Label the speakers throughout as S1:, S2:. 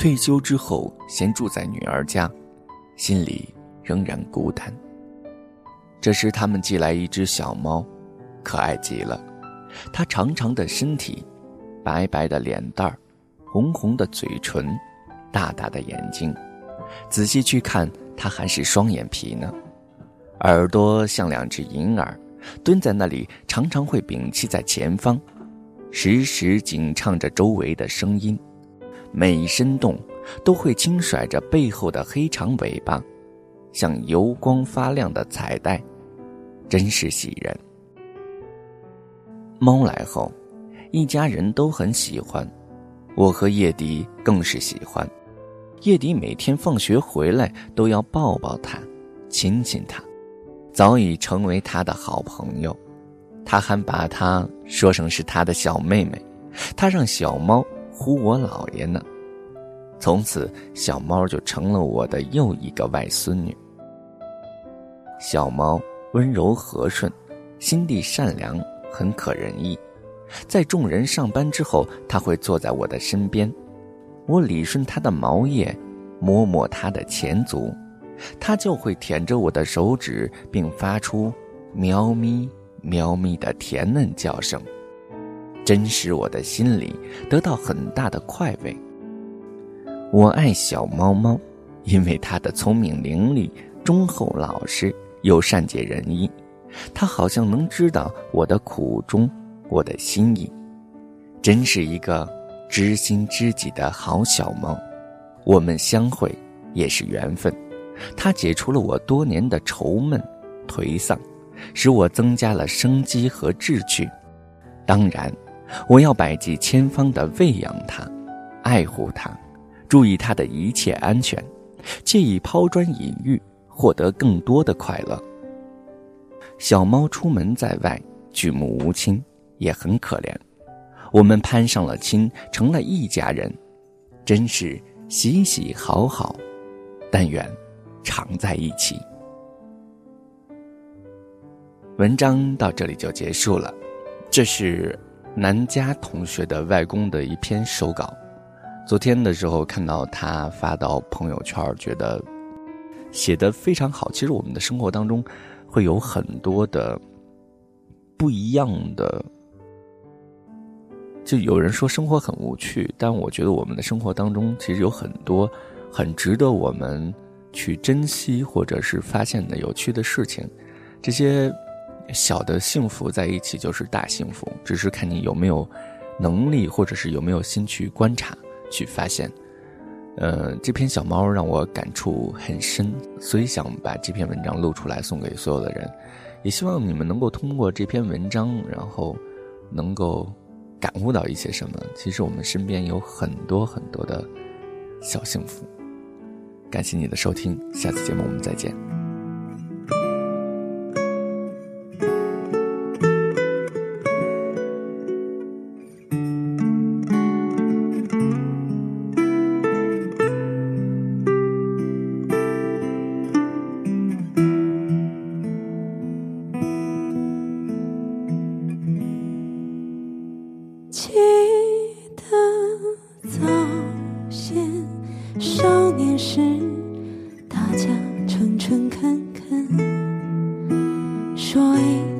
S1: 退休之后先住在女儿家，心里仍然孤单。这时，他们寄来一只小猫，可爱极了。它长长的身体，白白的脸蛋儿，红红的嘴唇，大大的眼睛。仔细去看，它还是双眼皮呢。耳朵像两只银耳，蹲在那里，常常会屏气在前方，时时紧唱着周围的声音。每一声动，都会轻甩着背后的黑长尾巴，像油光发亮的彩带，真是喜人。猫来后，一家人都很喜欢，我和叶迪更是喜欢。叶迪每天放学回来都要抱抱它，亲亲它，早已成为他的好朋友。他还把它说成是他的小妹妹，他让小猫呼我姥爷呢。从此，小猫就成了我的又一个外孙女。小猫温柔和顺，心地善良。很可人意，在众人上班之后，它会坐在我的身边，我理顺它的毛叶，摸摸它的前足，它就会舔着我的手指，并发出喵咪喵咪的甜嫩叫声，真使我的心里得到很大的快慰。我爱小猫猫，因为它的聪明伶俐、忠厚老实又善解人意。它好像能知道我的苦衷，我的心意，真是一个知心知己的好小猫。我们相会也是缘分，它解除了我多年的愁闷、颓丧，使我增加了生机和志趣。当然，我要百计千方的喂养它，爱护它，注意它的一切安全，借以抛砖引玉，获得更多的快乐。小猫出门在外，举目无亲，也很可怜。我们攀上了亲，成了一家人，真是喜喜好好。但愿常在一起。文章到这里就结束了。这是南佳同学的外公的一篇手稿。昨天的时候看到他发到朋友圈，觉得写的非常好。其实我们的生活当中。会有很多的不一样的，就有人说生活很无趣，但我觉得我们的生活当中其实有很多很值得我们去珍惜或者是发现的有趣的事情。这些小的幸福在一起就是大幸福，只是看你有没有能力或者是有没有心去观察、去发现。呃，这篇小猫让我感触很深，所以想把这篇文章录出来送给所有的人，也希望你们能够通过这篇文章，然后能够感悟到一些什么。其实我们身边有很多很多的小幸福。感谢你的收听，下次节目我们再见。
S2: 分说一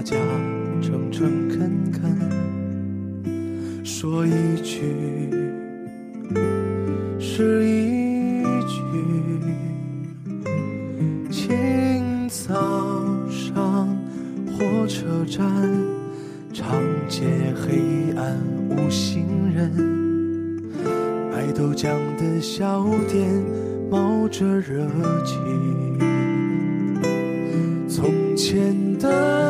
S3: 大家诚诚恳恳说一句是一句清早上火车站长街黑暗无行人卖豆浆的小店冒着热气从前的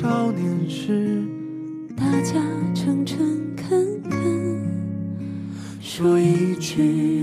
S3: 少年时
S2: 大家诚诚恳恳说一句